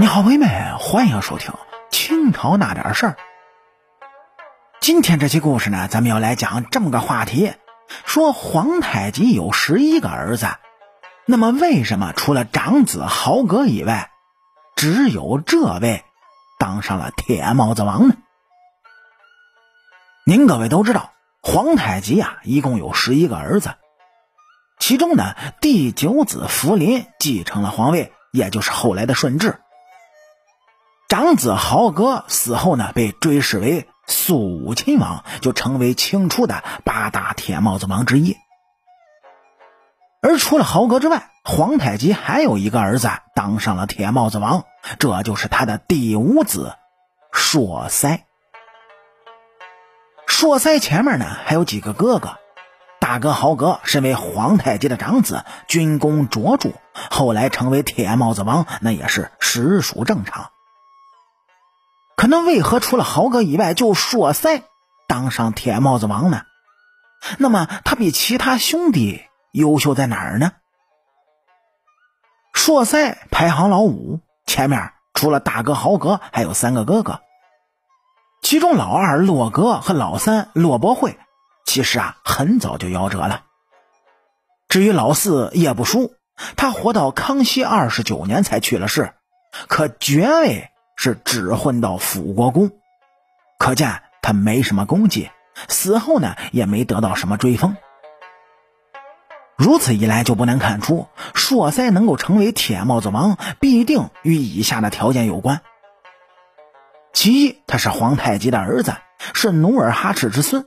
你好，朋友们，欢迎收听清朝那点事儿。今天这期故事呢，咱们要来讲这么个话题：说皇太极有十一个儿子，那么为什么除了长子豪格以外，只有这位当上了铁帽子王呢？您各位都知道，皇太极啊，一共有十一个儿子，其中呢，第九子福临继承了皇位，也就是后来的顺治。长子豪格死后呢，被追谥为肃武亲王，就成为清初的八大铁帽子王之一。而除了豪格之外，皇太极还有一个儿子当上了铁帽子王，这就是他的第五子硕塞。硕塞前面呢还有几个哥哥，大哥豪格身为皇太极的长子，军功卓著，后来成为铁帽子王，那也是实属正常。可那为何除了豪格以外，就硕塞当上铁帽子王呢？那么他比其他兄弟优秀在哪儿呢？硕塞排行老五，前面除了大哥豪格，还有三个哥哥。其中老二洛格和老三洛博会，其实啊很早就夭折了。至于老四叶不舒，他活到康熙二十九年才去了世，可爵位。是只混到辅国公，可见他没什么功绩，死后呢也没得到什么追封。如此一来，就不难看出，硕塞能够成为铁帽子王，必定与以下的条件有关：其一，他是皇太极的儿子，是努尔哈赤之孙；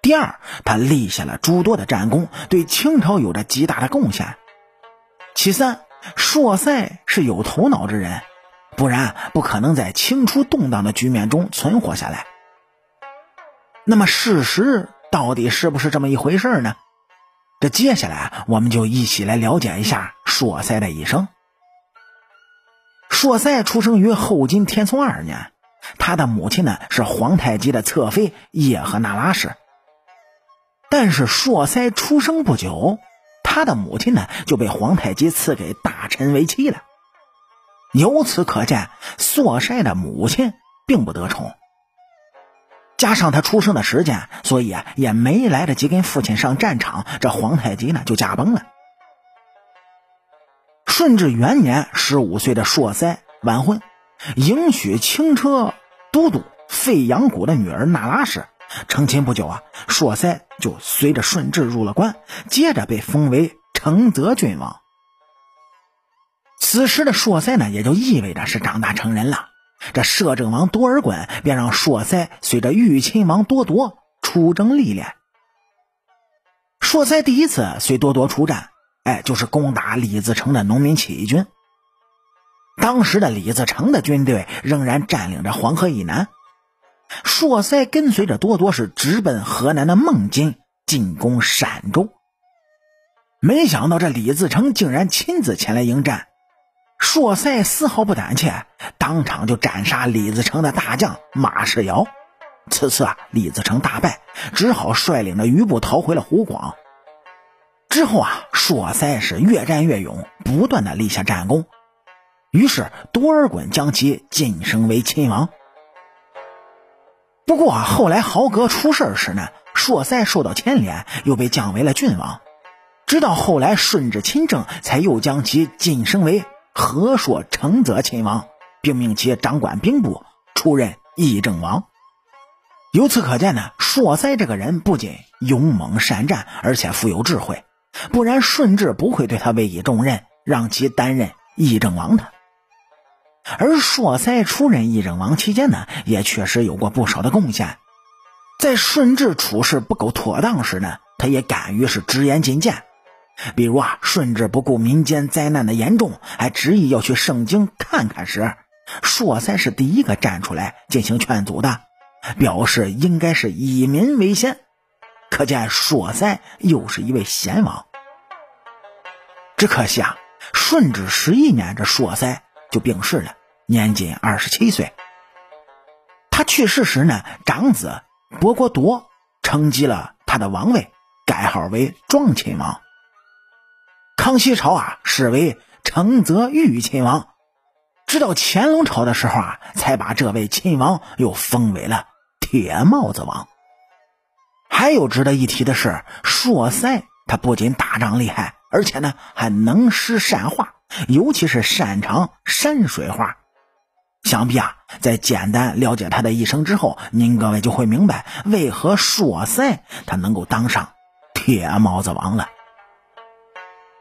第二，他立下了诸多的战功，对清朝有着极大的贡献；其三，硕塞是有头脑之人。不然不可能在清初动荡的局面中存活下来。那么事实到底是不是这么一回事呢？这接下来我们就一起来了解一下硕塞的一生。硕塞出生于后金天聪二年，他的母亲呢是皇太极的侧妃叶赫那拉氏。但是硕塞出生不久，他的母亲呢就被皇太极赐给大臣为妻了。由此可见，硕塞的母亲并不得宠。加上他出生的时间，所以啊，也没来得及跟父亲上战场，这皇太极呢就驾崩了。顺治元年，十五岁的硕塞完婚，迎娶轻车都督费扬古的女儿那拉氏。成亲不久啊，硕塞就随着顺治入了关，接着被封为承泽郡王。此时的硕塞呢，也就意味着是长大成人了。这摄政王多尔衮便让硕塞随着豫亲王多铎出征历练。硕塞第一次随多铎出战，哎，就是攻打李自成的农民起义军。当时的李自成的军队仍然占领着黄河以南，硕塞跟随着多铎是直奔河南的孟津进攻陕州。没想到这李自成竟然亲自前来迎战。硕塞丝毫不胆怯，当场就斩杀李自成的大将马世尧。此次啊，李自成大败，只好率领着余部逃回了湖广。之后啊，硕塞是越战越勇，不断的立下战功。于是多尔衮将其晋升为亲王。不过后来豪格出事时呢，硕塞受到牵连，又被降为了郡王。直到后来顺治亲政，才又将其晋升为。和硕承泽亲王，并命其掌管兵部，出任议政王。由此可见呢，硕塞这个人不仅勇猛善战，而且富有智慧，不然顺治不会对他委以重任，让其担任议政王的。而硕塞出任议政王期间呢，也确实有过不少的贡献。在顺治处事不够妥当时呢，他也敢于是直言进谏。比如啊，顺治不顾民间灾难的严重，还执意要去盛京看看时，硕塞是第一个站出来进行劝阻的，表示应该是以民为先。可见硕塞又是一位贤王。只可惜啊，顺治十一年，这硕塞就病逝了，年仅二十七岁。他去世时呢，长子博国铎承继了他的王位，改号为庄亲王。康熙朝啊，是为承泽豫亲王，直到乾隆朝的时候啊，才把这位亲王又封为了铁帽子王。还有值得一提的是，硕塞他不仅打仗厉害，而且呢还能诗善画，尤其是擅长山水画。想必啊，在简单了解他的一生之后，您各位就会明白为何硕塞他能够当上铁帽子王了。